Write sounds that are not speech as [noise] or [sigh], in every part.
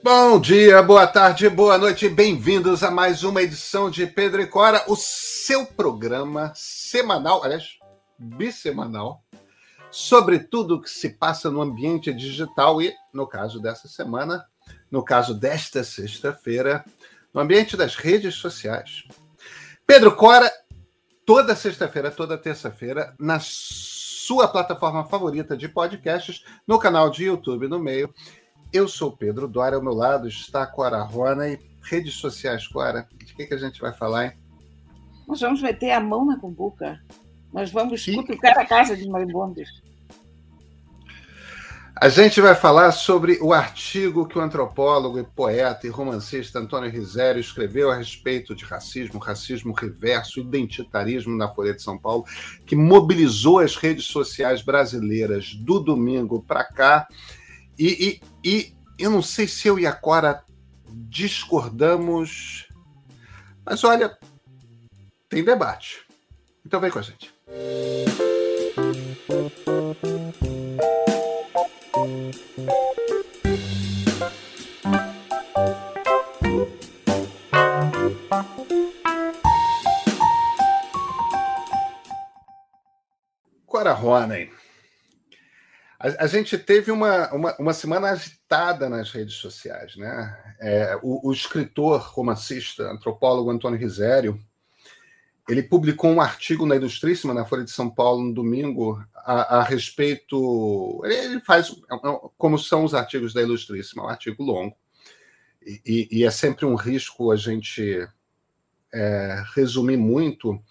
Bom dia, boa tarde, boa noite, bem-vindos a mais uma edição de Pedro e Cora, o seu programa semanal, aliás, bissemanal, sobre tudo o que se passa no ambiente digital e, no caso dessa semana, no caso desta sexta-feira, no ambiente das redes sociais. Pedro Cora, toda sexta-feira, toda terça-feira, na sua plataforma favorita de podcasts, no canal de YouTube no meio eu sou Pedro Dória, ao meu lado está a Cora Rona e redes sociais, Cora. De que, que a gente vai falar, hein? Nós vamos meter a mão na cumbuca. Nós vamos e... cutucar a casa de moribundos. A gente vai falar sobre o artigo que o antropólogo e poeta e romancista Antônio Risério escreveu a respeito de racismo, racismo reverso, identitarismo na Folha de São Paulo, que mobilizou as redes sociais brasileiras do domingo para cá e, e, e eu não sei se eu e a Cora discordamos, mas olha, tem debate. Então vem com a gente. Cora Ronen. A, a, gente teve uma, uma, uma, semana agitada nas redes sociais. Né? É, o, o, escritor, romancista, antropólogo Antônio Risério, ele publicou um artigo na Ilustríssima, na Folha de São Paulo, no domingo, a, a respeito. Ele faz é, é, como são os artigos da Ilustríssima, é um artigo longo. E, e é sempre um risco a gente é, resumir muito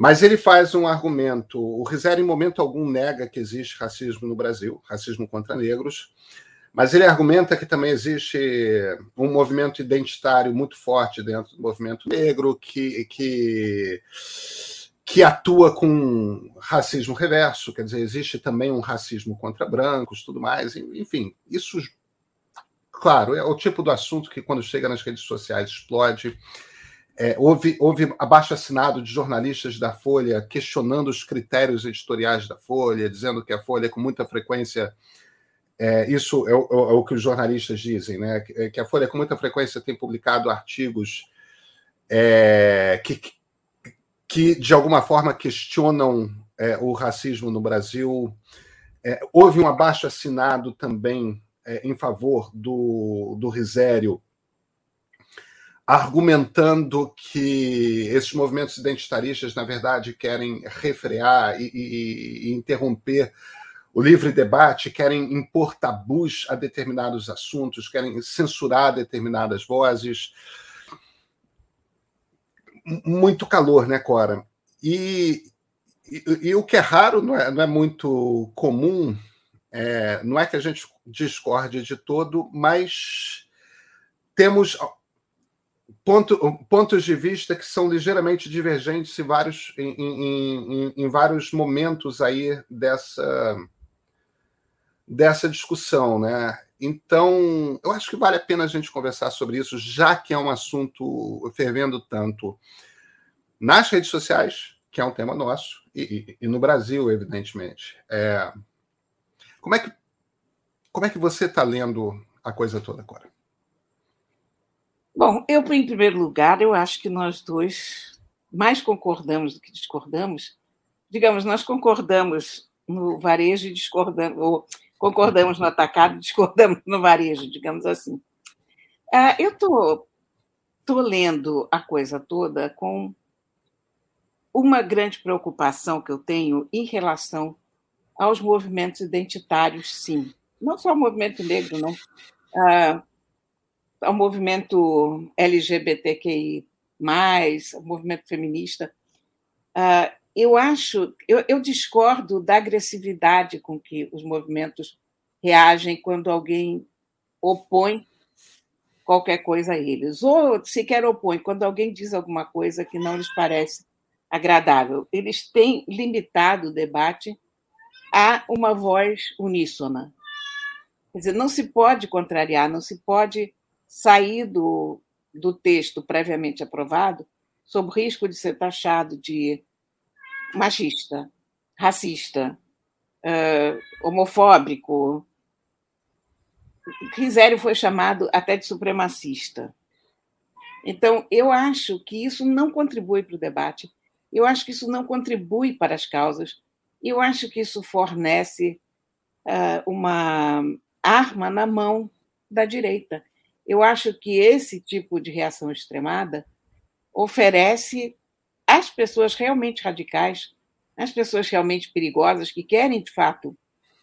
mas ele faz um argumento. O Rizera, em momento algum, nega que existe racismo no Brasil, racismo contra negros, mas ele argumenta que também existe um movimento identitário muito forte dentro do movimento negro, que, que, que atua com racismo reverso, quer dizer, existe também um racismo contra brancos, tudo mais. Enfim, isso, claro, é o tipo do assunto que, quando chega nas redes sociais, explode. É, houve, houve abaixo assinado de jornalistas da Folha questionando os critérios editoriais da Folha, dizendo que a Folha, com muita frequência, é, isso é o, é o, que os jornalistas dizem, né? que a Folha, com muita frequência, tem publicado artigos é, que, que, de alguma forma, questionam é, o racismo no Brasil. É, houve um abaixo assinado também em favor do, do Risério argumentando que esses movimentos identitaristas, na verdade, querem refrear e, e, e, interromper o livre debate, querem impor tabus a determinados assuntos, querem censurar determinadas vozes. Muito calor, né, Cora? E, e o que é raro, não é, não é muito comum, é, não é que a gente discorde de todo, mas temos ponto, pontos de vista que são ligeiramente divergentes em vários, em, em, em, vários momentos aí dessa, dessa discussão, né? Então, eu acho que vale a pena a gente conversar sobre isso, já que é um assunto fervendo tanto nas redes sociais, que é um tema nosso, e, e, e no Brasil, evidentemente. É, como, é que, como é que você está lendo a coisa toda agora? Bom, eu, em primeiro lugar, eu acho que nós dois mais concordamos do que discordamos. Digamos, nós concordamos no varejo e discordamos, ou concordamos no atacado e discordamos no varejo, digamos assim. Ah, eu estou tô, tô lendo a coisa toda com uma grande preocupação que eu tenho em relação aos movimentos identitários, sim. Não só o movimento negro, não. Ah, ao movimento LGBTQI, ao movimento feminista. Uh, eu acho, eu, eu, discordo da agressividade com que os movimentos reagem quando alguém opõe qualquer coisa a eles, ou sequer opõe quando alguém diz alguma coisa que não lhes parece agradável. Eles têm limitado o debate a uma voz uníssona. Quer dizer, não se pode contrariar, não se pode sair do, do texto previamente aprovado sob risco de ser taxado de machista, racista, uh, homofóbico, Risério foi chamado até de supremacista. Então, eu acho que isso não contribui para o debate, eu acho que isso não contribui para as causas, eu acho que isso fornece uh, uma arma na mão da direita. Eu acho que esse tipo de reação extremada oferece às pessoas realmente radicais, às pessoas realmente perigosas, que querem, de fato,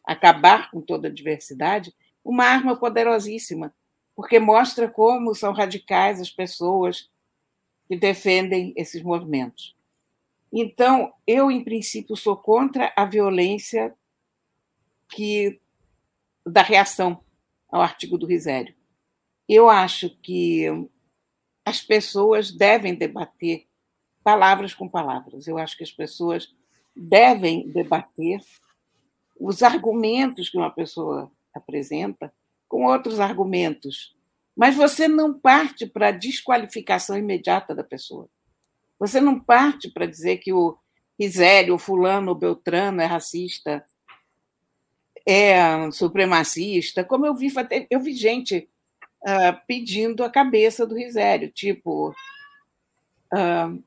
acabar com toda a diversidade, uma arma poderosíssima porque mostra como são radicais as pessoas que defendem esses movimentos. Então, eu, em princípio, sou contra a violência que da reação ao artigo do Risério. Eu acho que as pessoas devem debater palavras com palavras. Eu acho que as pessoas devem debater os argumentos que uma pessoa apresenta com outros argumentos. Mas você não parte para a desqualificação imediata da pessoa. Você não parte para dizer que o Risério, o fulano, o Beltrano é racista, é supremacista. Como eu vi, eu vi gente uh, pedindo a cabeça do Risério, tipo, uh,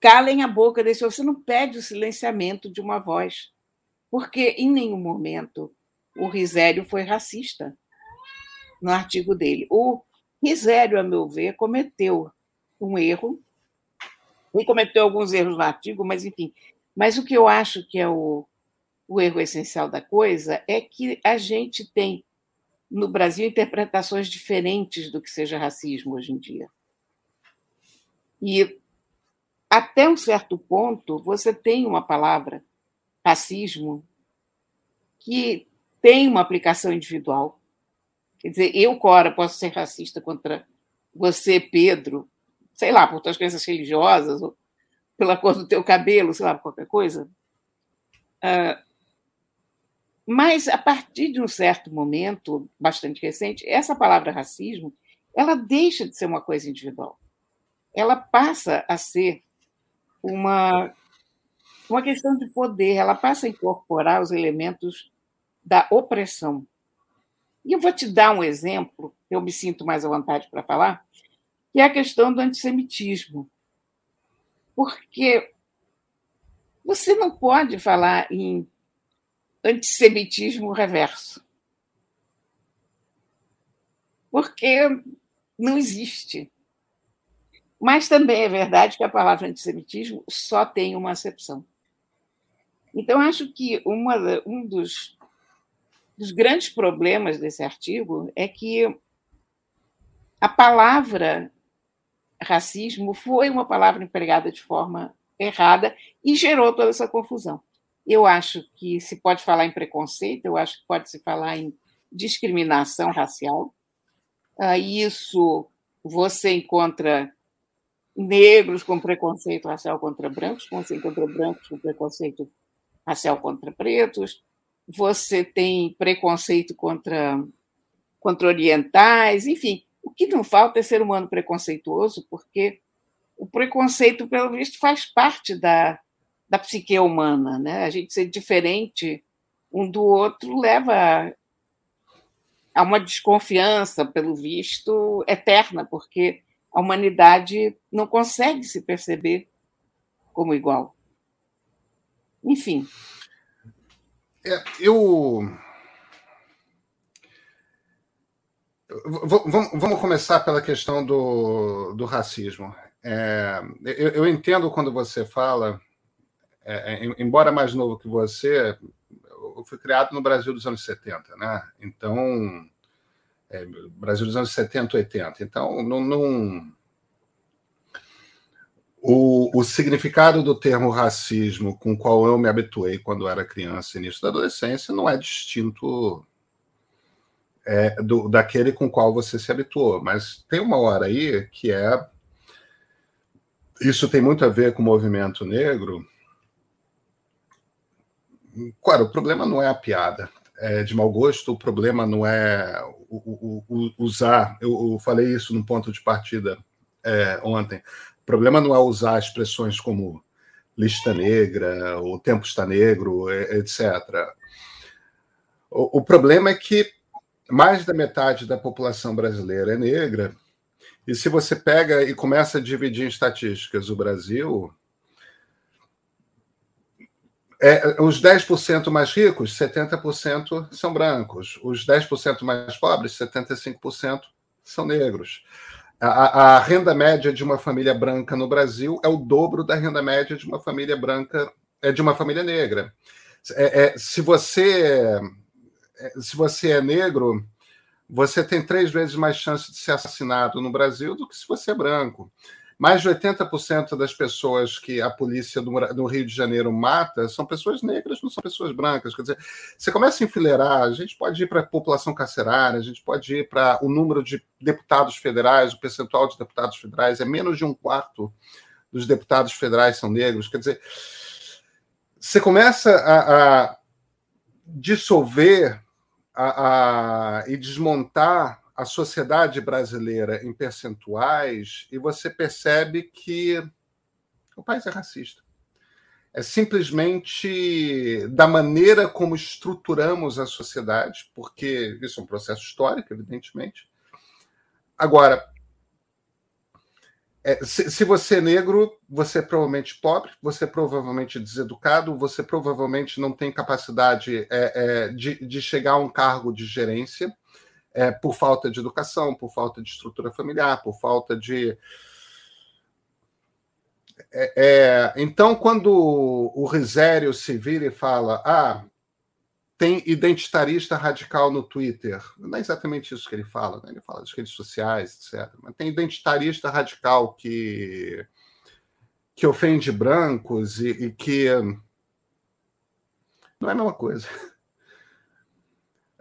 calem a boca desse. Você não pede o silenciamento de uma voz, porque em nenhum momento o Risério foi racista no artigo dele. O Risério, a meu ver, cometeu um erro. Cometeu alguns erros no artigo, mas enfim. Mas o que eu acho que é o, o erro essencial da coisa é que a gente tem no Brasil interpretações diferentes do que seja racismo hoje em dia. E até um certo ponto você tem uma palavra racismo que tem uma aplicação individual. Quer dizer, eu, Cora, posso ser racista contra você, Pedro, sei lá, por tuas crenças religiosas, ou pela cor do teu cabelo, sei lá, qualquer coisa. Uh, mas, a partir de um certo momento, bastante recente, essa palavra racismo ela deixa de ser uma coisa individual. Ela passa a ser uma, uma questão de poder, ela passa a incorporar os elementos da opressão. E eu vou te dar um exemplo, eu me sinto mais à vontade para falar, que é a questão do antissemitismo. Porque você não pode falar em antissemitismo reverso. Porque não existe. Mas também é verdade que a palavra antissemitismo só tem uma acepção. Então, acho que uma, um dos dos grandes problemas desse artigo é que a palavra racismo foi uma palavra empregada de forma errada e gerou toda essa confusão. Eu acho que se pode falar em preconceito, eu acho que pode se falar em discriminação racial. Ah, isso você encontra negros com preconceito racial contra brancos, você encontra brancos com preconceito racial contra pretos, você tem preconceito contra, contra orientais, enfim. O que não falta é ser humano preconceituoso, porque o preconceito, pelo visto, faz parte da, da psique humana. Né? A gente ser diferente um do outro leva a uma desconfiança, pelo visto, eterna, porque a humanidade não consegue se perceber como igual. Enfim, é, eu. Vamos começar pela questão do, do racismo. É, eu, eu, entendo quando você fala, é, é embora mais novo que você, eu fui criado no Brasil dos anos 70, né? Então, é, Brasil dos anos 70, 80. Então, não, não o, o, significado do termo racismo com o qual eu me habituei quando era criança e início da adolescência não é distinto é, do, daquele com o qual você se habituou. Mas tem uma hora aí que é. Isso tem muito a ver com o movimento negro. Claro, o problema não é a piada é, de mau gosto, o problema não é o, o, o, usar. Eu, eu, falei isso no ponto de partida é, ontem. O problema não é usar expressões como lista negra, o tempo está negro, etc. O, o problema é que mais da metade da população brasileira é negra, e se você pega e começa a dividir em estatísticas o Brasil, é, os 10% mais ricos, 70% são brancos. Os 10% mais pobres, 75% são negros. A, a, renda média de uma família branca no Brasil é o dobro da renda média de uma família branca, é de uma família negra. É, é, se você é, se você é negro, você tem três vezes mais chance de ser assassinado no Brasil do que se você é branco. Mais de 80% das pessoas que a polícia do, Rio de Janeiro mata são pessoas negras, não são pessoas brancas. Quer dizer, você começa a enfileirar, a gente pode ir para a população carcerária, a gente pode ir para o número de deputados federais, o percentual de deputados federais é menos de um quarto dos deputados federais são negros. Quer dizer, você começa a, a dissolver a, a, e desmontar a sociedade brasileira em percentuais e você percebe que o país é racista. É simplesmente da maneira como estruturamos a sociedade, porque isso é um processo histórico, evidentemente. Agora, é, se, se, você é negro, você é provavelmente pobre, você é provavelmente deseducado, você provavelmente não tem capacidade é, é, de, de, chegar a um cargo de gerência é, por falta de educação, por falta de estrutura familiar, por falta de. É, é, então, quando o Risério se vira e fala: ah, tem identitarista radical no Twitter. Não é exatamente isso que ele fala, né? ele fala das redes sociais, etc. Mas tem identitarista radical que, que ofende brancos e, e que. Não é a mesma coisa.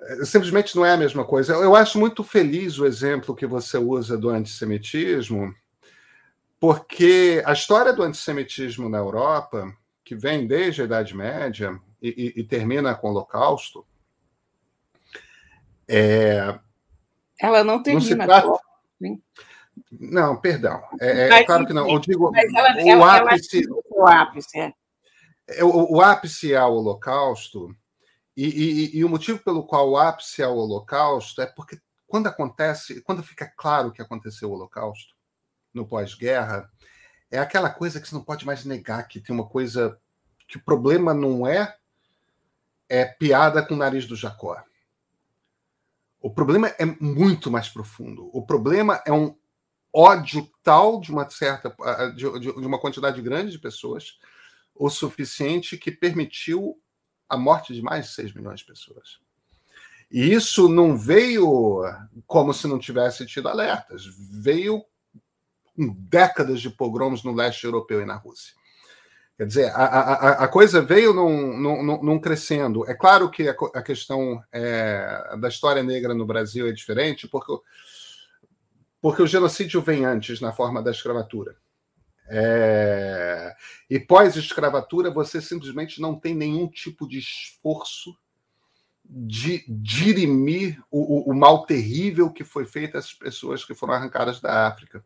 É, simplesmente não é a mesma coisa. Eu acho muito feliz o exemplo que você usa do antissemitismo, porque a história do antissemitismo na Europa, que vem desde a Idade Média, e, e, termina com o Holocausto. É, Ela não termina não trata... com Não, perdão. É, é claro que não. Eu digo, ela, o, ela, ápice, ela o ápice. É. é. O, o, ápice é o Holocausto, e, e, e, o motivo pelo qual o ápice é o Holocausto é porque quando acontece, quando fica claro que aconteceu o Holocausto, no pós-guerra, é aquela coisa que você não pode mais negar que tem uma coisa que o problema não é é piada com o nariz do Jacó. O problema é muito mais profundo. O problema é um ódio tal de uma certa de, de uma quantidade grande de pessoas o suficiente que permitiu a morte de mais de 6 milhões de pessoas. E isso não veio como se não tivesse tido alertas, veio com décadas de pogroms no leste europeu e na Rússia. Quer dizer, a, a, a coisa veio num, num, num, crescendo. É claro que a, a questão é, da história negra no Brasil é diferente, porque, porque o genocídio vem antes, na forma da escravatura. É, e pós-escravatura, você simplesmente não tem nenhum tipo de esforço de dirimir o, o, o mal terrível que foi feito às pessoas que foram arrancadas da África.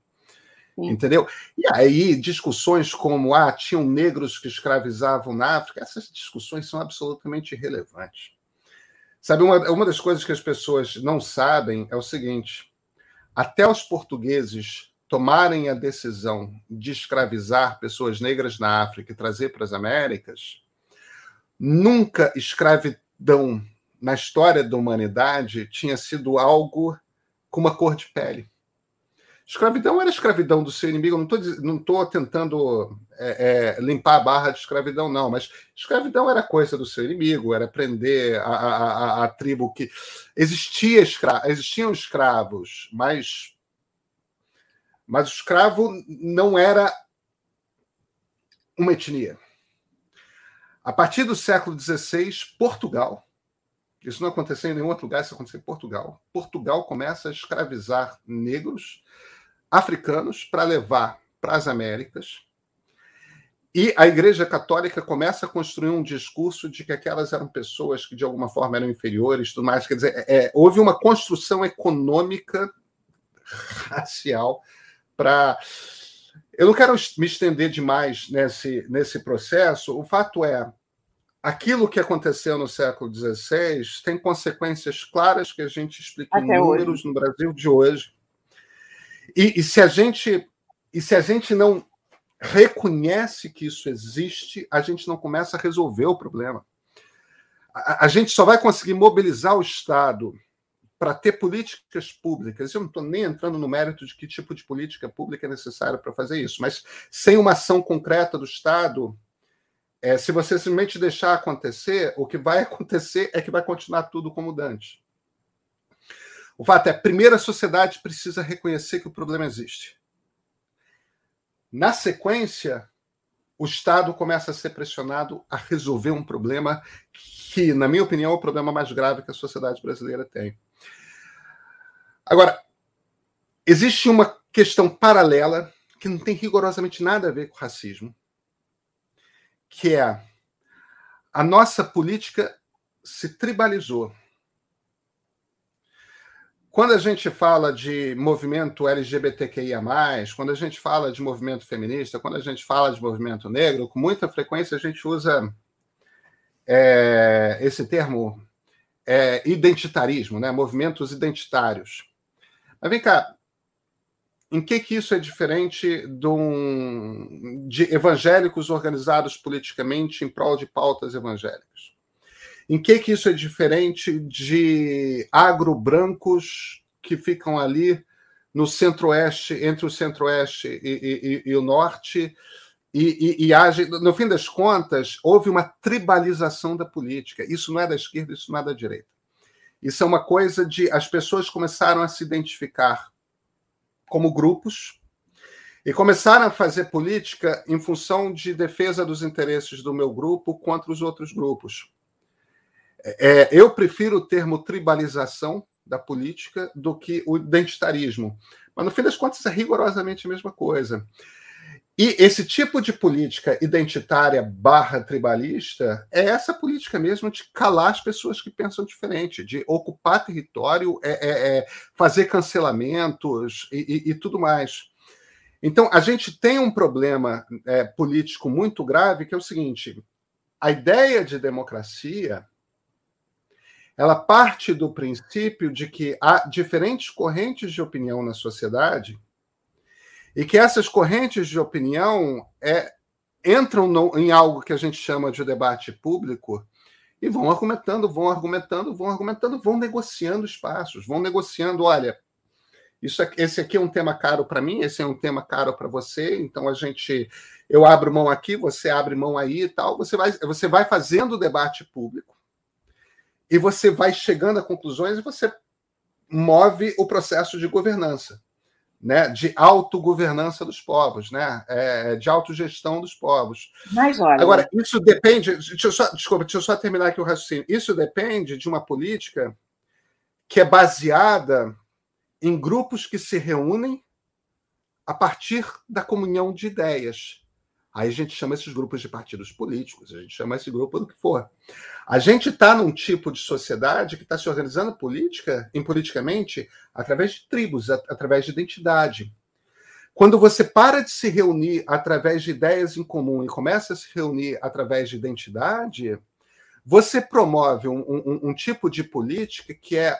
Entendeu? E aí, discussões como ah, tinham negros que escravizavam na África, essas discussões são absolutamente irrelevantes. Sabe, uma, uma das coisas que as pessoas não sabem é o seguinte: até os portugueses tomarem a decisão de escravizar pessoas negras na África e trazer para as Américas, nunca escravidão na história da humanidade tinha sido algo com uma cor de pele. Escravidão era escravidão do seu inimigo. não estou tentando é, é, limpar a barra de escravidão, não, mas escravidão era coisa do seu inimigo, era prender a, a, a, a tribo que. Existia escra... Existiam escravos, mas. Mas o escravo não era uma etnia. A partir do século XVI, Portugal, isso não aconteceu em nenhum outro lugar, isso aconteceu em Portugal. Portugal começa a escravizar negros africanos para levar para as Américas. E a Igreja Católica começa a construir um discurso de que aquelas eram pessoas que de alguma forma eram inferiores, tudo mais. Quer dizer, é, é houve uma construção econômica [laughs] racial para. Eu não quero me estender demais nesse, nesse processo. O fato é, aquilo que aconteceu no século XVI tem consequências claras que a gente explica Até em números hoje. no Brasil de hoje. E, e, se a gente e se a gente não reconhece que isso existe, a gente não começa a resolver o problema. A, a gente só vai conseguir mobilizar o Estado para ter políticas públicas. Eu não estou nem entrando no mérito de que tipo de política pública é necessária para fazer isso, mas sem uma ação concreta do Estado, é, se você simplesmente deixar acontecer, o que vai [laughs] acontecer é que vai continuar tudo como Dante. O fato é, primeiro a sociedade precisa reconhecer que o problema existe. Na sequência, o Estado começa a ser pressionado a resolver um problema que, na minha opinião, é o problema mais grave que a sociedade brasileira tem. Agora, existe uma questão paralela que não tem rigorosamente nada a ver com racismo, que é a nossa política se tribalizou. Quando a gente fala de movimento LGBTQIA, quando a gente fala de movimento feminista, quando a gente fala de movimento negro, com muita frequência a gente usa é, esse termo é, identitarismo, né? movimentos identitários. Mas vem cá, em que, que isso é diferente de, um, de evangélicos organizados politicamente em prol de pautas evangélicas? Em que, que isso é diferente de agro-brancos que ficam ali no centro-oeste, entre o centro-oeste e, e, e, o norte, e, e, age, no fim das contas, houve uma tribalização da política. Isso não é da esquerda, isso não é da direita. Isso é uma coisa de as pessoas começaram a se identificar como grupos e começaram a fazer política em função de defesa dos interesses do meu grupo contra os outros grupos. É, eu prefiro o termo tribalização da política do que o identitarismo. Mas, no fim das contas, é rigorosamente a mesma coisa. E esse tipo de política identitária barra tribalista é essa política mesmo de calar as pessoas que pensam diferente, de ocupar território, é, é, é fazer cancelamentos e, e, e, tudo mais. Então, a gente tem um problema é, político muito grave, que é o seguinte: a ideia de democracia ela parte do princípio de que há diferentes correntes de opinião na sociedade e que essas correntes de opinião é, entram no, em algo que a gente chama de debate público e vão argumentando, vão argumentando, vão argumentando, vão negociando espaços, vão negociando, olha, isso esse aqui é um tema caro para mim, esse é um tema caro para você, então a gente eu abro mão aqui, você abre mão aí e tal, você vai você vai fazendo o debate público e você vai chegando a conclusões e você move o processo de governança né, de autogovernança dos povos, né, é, de autogestão dos povos. Mas olha. Agora, isso depende. Deixa eu só, desculpa, deixa eu só terminar aqui o raciocínio. Isso depende de uma política que é baseada em grupos que se reúnem a partir da comunhão de ideias. Aí a gente chama esses grupos de partidos políticos, a gente chama esse grupo do que for. A gente está num tipo de sociedade que está se organizando política, em politicamente, através de tribos, através de identidade. Quando você para de se reunir através de ideias em comum e começa a se reunir através de identidade, você promove um, um, um tipo de política que é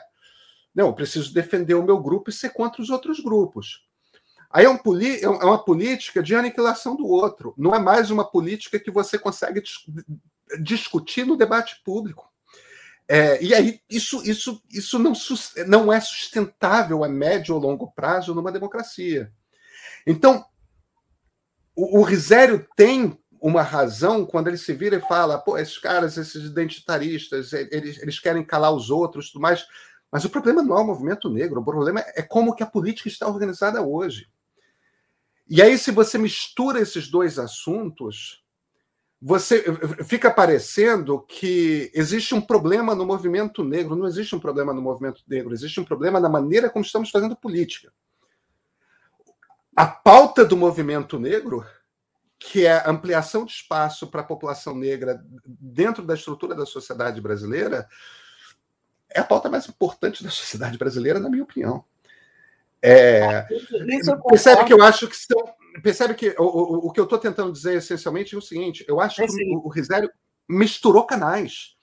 não, eu preciso defender o meu grupo e ser contra os outros grupos. Aí é, um é, é uma política de aniquilação do outro. Não é mais uma política que você consegue dis discutir no debate público. É, e aí, isso, isso, isso não, não é sustentável a médio ou longo prazo numa democracia. Então, o, o Risério tem uma razão quando ele se vira e fala: pô, esses caras, esses identitaristas, eles, eles querem calar os outros tudo mais. Mas o problema não é o movimento negro, o problema é como que a política está organizada hoje. E aí, se você mistura esses dois assuntos, você fica parecendo que existe um problema no movimento negro. Não existe um problema no movimento negro, existe um problema na maneira como estamos fazendo política. A pauta do movimento negro, que é ampliação de espaço para a população negra dentro da estrutura da sociedade brasileira, é a pauta mais importante da sociedade brasileira, na minha opinião. É, percebe que eu acho que são. Percebe que o, o, o que eu estou tentando dizer essencialmente é o seguinte: eu acho é que o, o Risério misturou canais.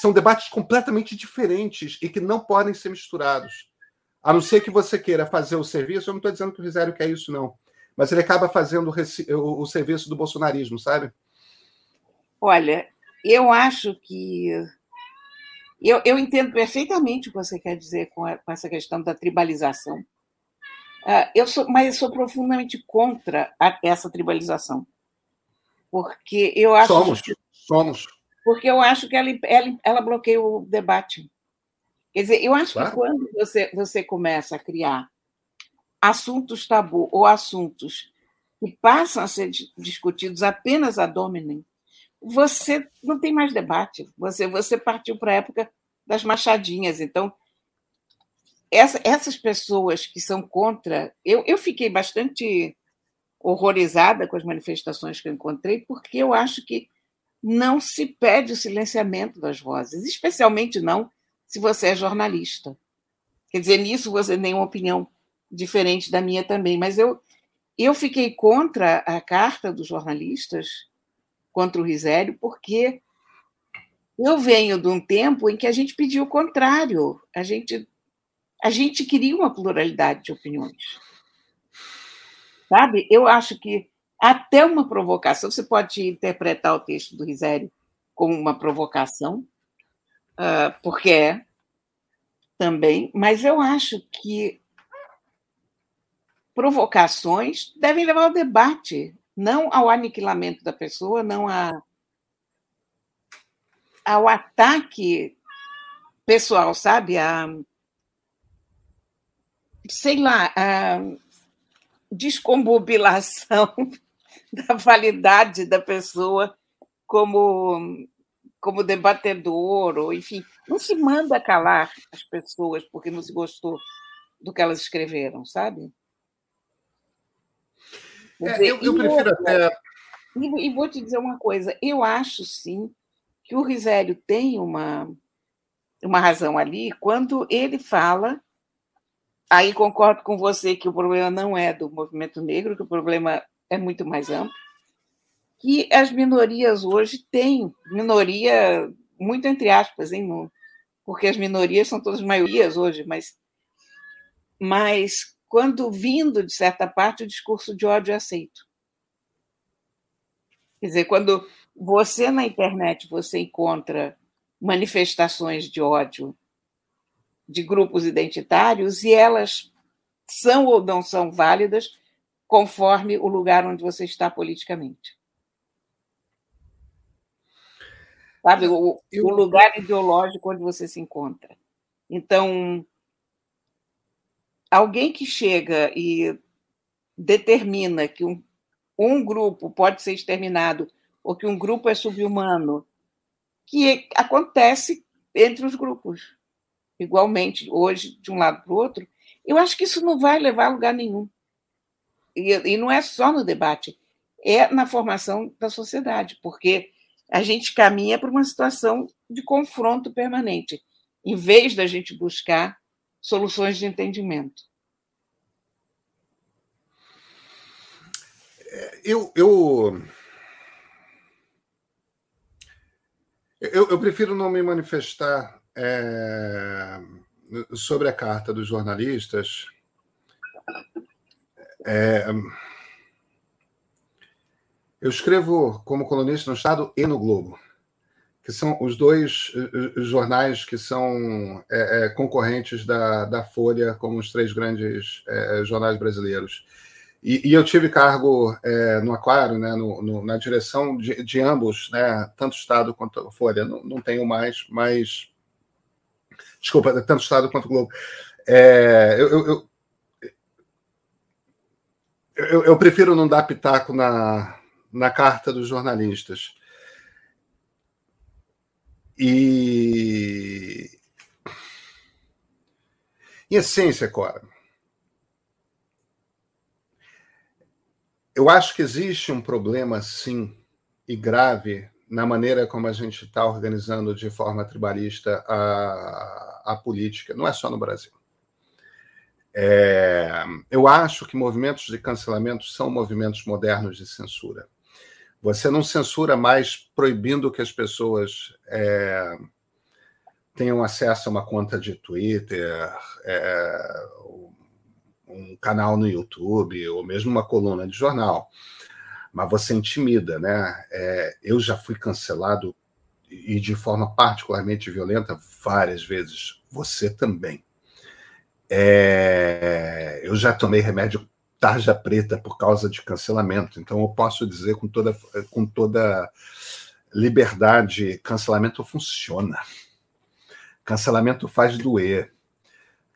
São debates completamente diferentes e que não podem ser misturados. A não ser que você queira fazer o serviço, eu não estou dizendo que o Risério quer isso, não. Mas ele acaba fazendo o, o serviço do bolsonarismo, sabe? Olha, eu acho que. Eu, eu entendo perfeitamente o que você quer dizer com, a, com essa questão da tribalização. Uh, eu sou, mas eu sou profundamente contra a, essa tribalização. Porque eu acho. Somos, que, somos. Porque eu acho que ela, ela, ela bloqueia o debate. Quer dizer, eu acho claro. que quando você, você começa a criar assuntos tabu ou assuntos que passam a ser discutidos apenas a dominem, você não tem mais debate. Você, você partiu para a época das machadinhas. Então, essa, essas pessoas que são contra. Eu, eu fiquei bastante horrorizada com as manifestações que eu encontrei, porque eu acho que não se pede o silenciamento das vozes, especialmente não se você é jornalista. Quer dizer, nisso você tem uma opinião diferente da minha também, mas eu, eu fiquei contra a carta dos jornalistas contra o Risério, porque eu venho de um tempo em que a gente pediu o contrário, a gente, a gente queria uma pluralidade de opiniões. Sabe? Eu acho que até uma provocação, você pode interpretar o texto do Risério como uma provocação, uh, porque é também, mas eu acho que provocações devem levar ao debate não ao aniquilamento da pessoa, não a, ao ataque pessoal, sabe? A, sei lá, a descombobilação [laughs] da validade da pessoa como como debatedor, ou enfim, não se manda calar as pessoas porque não se gostou do que elas escreveram, sabe? É, eu, eu prefiro até. E, e, vou te dizer uma coisa: eu acho sim que o Risério tem uma, uma razão ali quando ele fala. Aí concordo com você que o problema não é do movimento negro, que o problema é muito mais amplo. Que as minorias hoje têm, minoria, muito entre aspas, hein, porque as minorias são todas maiorias hoje, mas, mas quando vindo de certa parte o discurso de ódio é aceito. Quer dizer, quando você na internet você encontra manifestações de ódio de grupos identitários e elas são ou não são válidas conforme o lugar onde você está politicamente. Sabe, o, o lugar ideológico onde você se encontra. Então, alguém que chega e determina que um, um grupo pode ser exterminado ou que um grupo é subhumano, que acontece entre os grupos, igualmente, hoje, de um lado para o outro, eu acho que isso não vai levar a lugar nenhum. E, e não é só no debate, é na formação da sociedade, porque a gente caminha para uma situação de confronto permanente, em vez da gente buscar soluções de entendimento. Eu, eu, eu, eu prefiro não me manifestar é, sobre a carta dos jornalistas. É, eu escrevo como colunista no Estado e no Globo que são os dois jornais que são é, é, concorrentes da, da Folha como os três grandes é, jornais brasileiros. E, e, eu tive cargo no Aquário, né, no, no, na direção de, de, ambos, né, tanto Estado quanto Folha. Não, não tenho mais, mas. Desculpa, tanto Estado quanto Globo. eu, eu, eu, eu prefiro não dar pitaco na, na carta dos jornalistas. E. Em essência, Cora, eu acho que existe um problema, sim, e grave, na maneira como a gente está organizando de forma tribalista a, a política, não é só no Brasil. É, eu acho que movimentos de cancelamento são movimentos modernos de censura. Você não censura mais proibindo que as pessoas é, tenham acesso a uma conta de Twitter, é, um canal no YouTube, ou mesmo uma coluna de jornal. Mas você intimida, né? É, eu já fui cancelado e de forma particularmente violenta várias vezes. Você também. É, eu já tomei remédio tarja preta por causa de cancelamento. Então eu posso dizer com toda, com toda liberdade, cancelamento funciona. Cancelamento faz doer.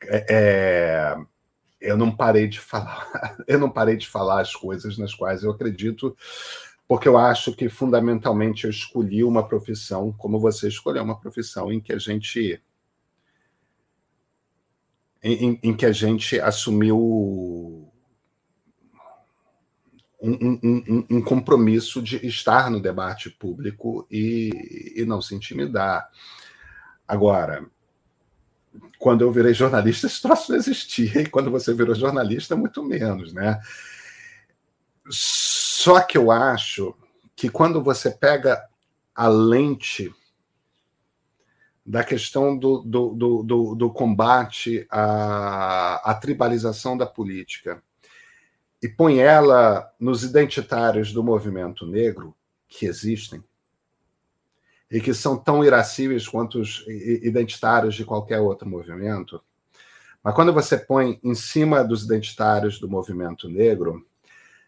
É, é eu não parei de falar, [laughs] eu não parei de falar as coisas nas quais eu acredito, porque eu acho que fundamentalmente eu escolhi uma profissão, como você escolheu uma profissão em que a gente em, em que a gente assumiu um, um, um, compromisso de estar no debate público e, e não se intimidar. Agora, quando eu virei jornalista, esse troço não existia, e quando você virou jornalista, muito menos, né? Só que eu acho que quando você pega a lente da questão do, do, do, do, do combate à, à tribalização da política e põe ela nos identitários do movimento negro, que existem, e que são tão irascíveis quanto os identitários de qualquer outro movimento. Mas quando você põe em cima dos identitários do movimento negro,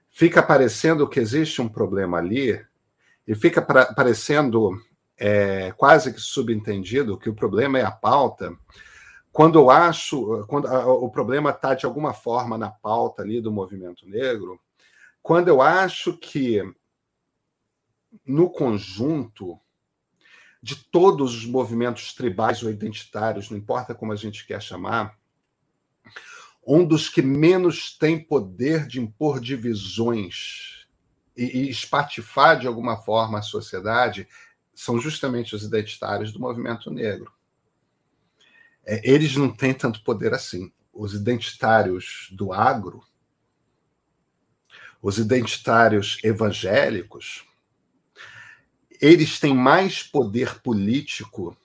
fica parecendo que existe um problema ali, e fica parecendo é, quase que subentendido que o problema é a pauta, quando eu acho, quando o problema está de alguma forma na pauta ali do movimento negro, quando eu acho que no conjunto de todos os movimentos tribais ou identitários, não importa como a gente quer chamar, um dos que menos tem poder de impor divisões e, e espatifar de alguma forma a sociedade são justamente os identitários do movimento negro. É, eles não têm tanto poder assim. Os identitários do agro, os identitários evangélicos, eles têm mais poder político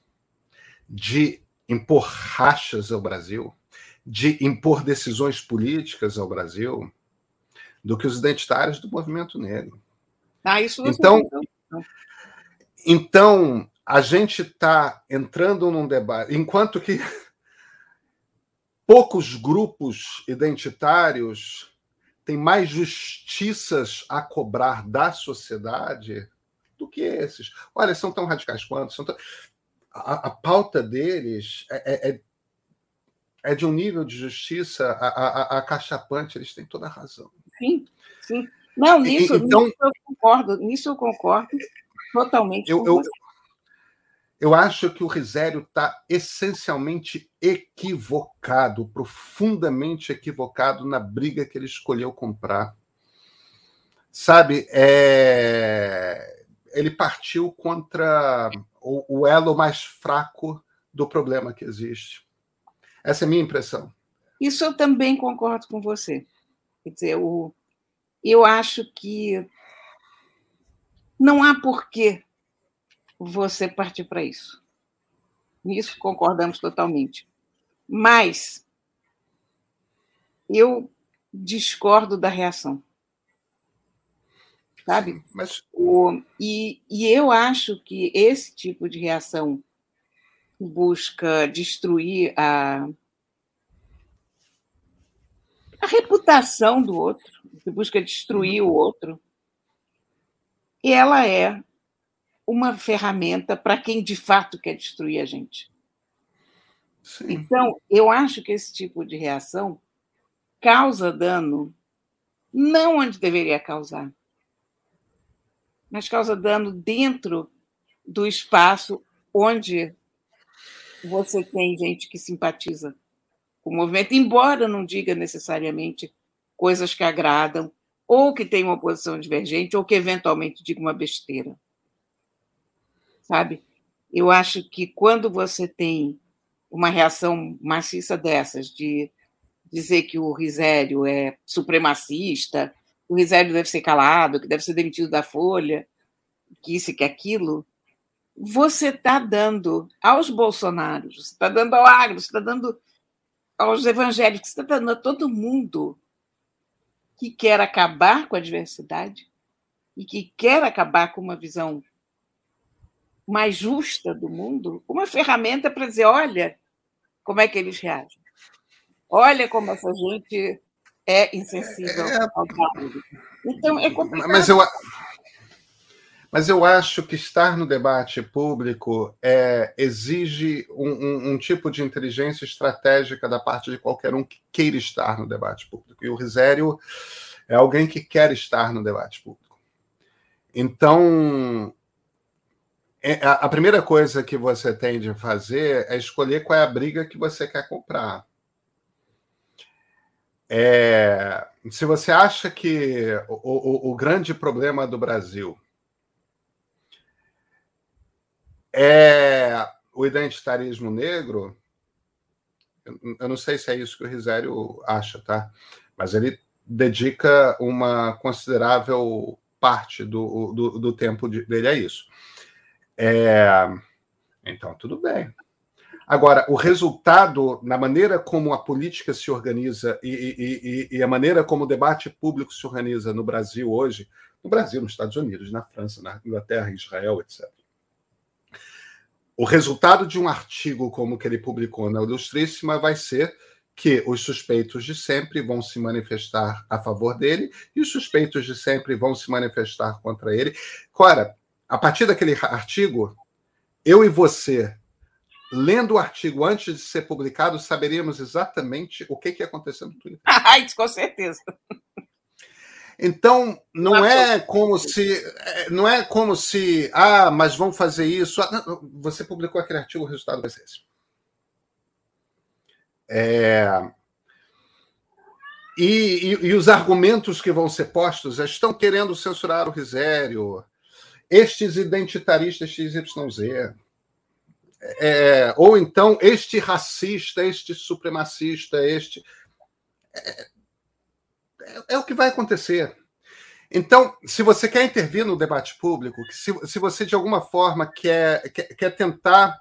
de impor rachas ao Brasil, de impor decisões políticas ao Brasil, do que os identitários do movimento negro. Ah, isso você então, então a gente está entrando num debate, enquanto que [laughs] poucos grupos identitários têm mais justiças a cobrar da sociedade do que esses. Olha, são tão radicais quanto. São tão... a, a, pauta deles é, é, é, é, de um nível de justiça a, a, a cachapante, eles têm toda a razão. Sim, sim. Não, nisso, então, nisso eu concordo, nisso eu concordo totalmente. Eu, eu, eu acho que o Risério está essencialmente equivocado, profundamente equivocado na briga que ele escolheu comprar. Sabe, é ele partiu contra o, o elo mais fraco do problema que existe. Essa é a minha impressão. Isso eu também concordo com você. Quer dizer, o, eu acho que não há porquê você partir para isso. Nisso concordamos totalmente. Mas eu discordo da reação sabe? Mas... O, e, e eu acho que esse tipo de reação busca destruir a, a reputação do outro, que busca destruir o outro, e ela é uma ferramenta para quem de fato quer destruir a gente. Sim. Então, eu acho que esse tipo de reação causa dano não onde deveria causar mas causa dano dentro do espaço onde você tem gente que simpatiza com o movimento, embora não diga necessariamente coisas que agradam, ou que tem uma posição divergente, ou que eventualmente diga uma besteira. Sabe? Eu acho que quando você tem uma reação maciça dessas, de dizer que o Risério é supremacista, o Risério deve ser calado, que deve ser demitido da Folha, que isso e que aquilo, você está dando aos bolsonaros, você está dando ao agro, você está dando aos evangélicos, você está dando a todo mundo que quer acabar com a diversidade e que quer acabar com uma visão mais justa do mundo, uma ferramenta para dizer: olha como é que eles reagem. Olha como essa gente é insensível é... ao diálogo. Então, é complicado. Mas eu, mas eu acho que estar no debate público é, exige um, um, um, tipo de inteligência estratégica da parte de qualquer um que queira estar no debate público. E o Risério é alguém que quer estar no debate público. Então, é, a primeira coisa que você tem de fazer é escolher qual é a briga que você quer comprar. É, se você acha que o, o, o, grande problema do Brasil é o identitarismo negro, eu não sei se é isso que o Risério acha, tá? Mas ele dedica uma considerável parte do, do, do tempo dele a isso. É, então, tudo bem. Agora, o resultado, na maneira como a política se organiza e, e, e, e, a maneira como o debate público se organiza no Brasil hoje, no Brasil, nos Estados Unidos, na França, na Inglaterra, Israel, etc. O resultado de um artigo como o que ele publicou na Ilustríssima vai ser que os suspeitos de sempre vão se manifestar a favor dele e os suspeitos de sempre vão se manifestar contra ele. Cora, a partir daquele artigo, eu e você lendo o artigo antes de ser publicado, saberíamos exatamente o que, que ia acontecer no Twitter. [laughs] Com certeza. Então, não é como se. É, não é como se. Ah, mas vão fazer isso. Ah, você publicou aquele artigo, o resultado vai ser esse. É... E, e, e, os argumentos que vão ser postos estão querendo censurar o Risério, estes identitaristas XYZ. É, ou então este racista, este supremacista, este. É, é, é, o que vai acontecer. Então, se você quer intervir no debate público, se, se você de alguma forma quer, quer, quer tentar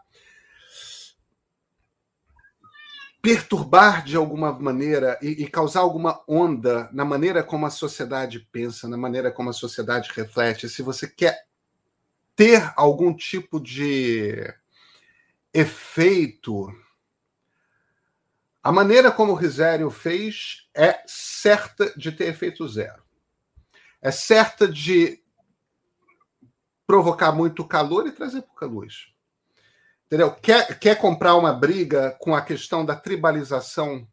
perturbar de alguma maneira e, e, causar alguma onda na maneira como a sociedade pensa, na maneira como a sociedade reflete, se você quer ter algum tipo de efeito. A maneira como Risério fez é certa de ter efeito zero. É certa de provocar muito calor e trazer pouca luz. Entendeu? Quer, quer comprar uma briga com a questão da tribalização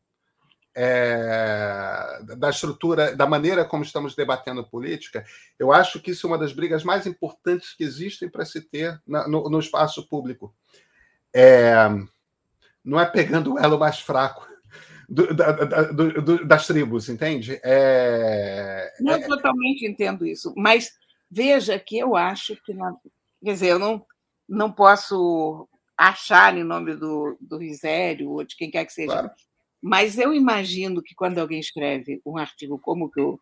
é, da estrutura, da maneira como estamos debatendo política, eu acho que isso é uma das brigas mais importantes que existem para se ter na, no, no, espaço público é, não é pegando o elo mais fraco do, da, da, do, das tribos, entende? É, não, é... totalmente entendo isso, mas veja que eu acho que, na, quer dizer, eu não, não posso achar em nome do, do Risério ou de quem quer que seja, claro. mas eu imagino que quando alguém escreve um artigo como o que o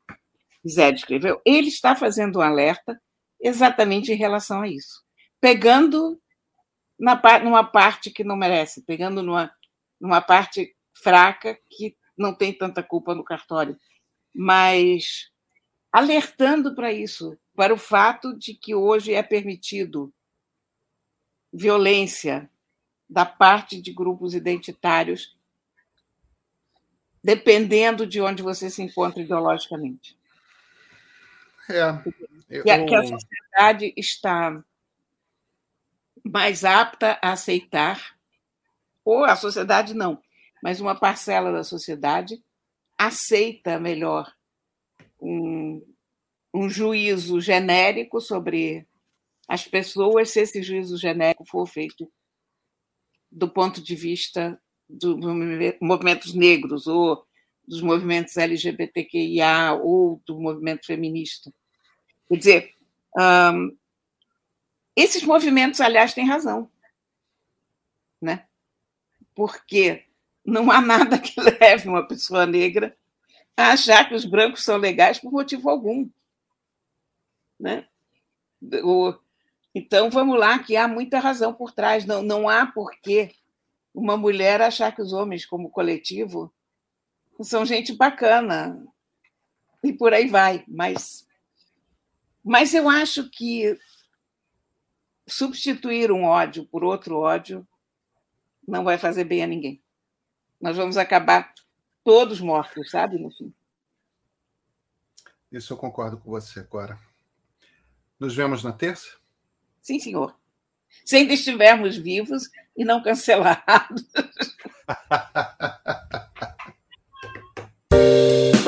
Risério escreveu, ele está fazendo um alerta exatamente em relação a isso, pegando na, numa parte que não merece, pegando numa, numa parte fraca que não tem tanta culpa no cartório, mas alertando para isso, para o fato de que hoje é permitido violência da parte de grupos identitários, dependendo de onde você se encontra ideologicamente. É, eu... que a sociedade está mais apta a aceitar, ou a sociedade não, mas uma parcela da sociedade aceita melhor um, um juízo genérico sobre as pessoas, se esse juízo genérico for feito do ponto de vista dos movimentos negros ou dos movimentos LGBTQIA ou do movimento feminista. Quer dizer, um, esses movimentos, aliás, têm razão, né? Porque não há nada que [laughs] leve uma pessoa negra a achar que os brancos são legais por motivo algum. Né? Então, vamos lá, que há muita razão por trás. Não, não há porquê uma mulher achar que os homens, como coletivo, são gente bacana. E por aí vai. Mas, mas eu acho que substituir um ódio por outro ódio não vai fazer bem a ninguém. Nós vamos acabar todos mortos, sabe, no fim. Isso eu concordo com você agora. Nos vemos na terça? Sim, senhor. Se ainda estivermos vivos e não cancelados. [laughs]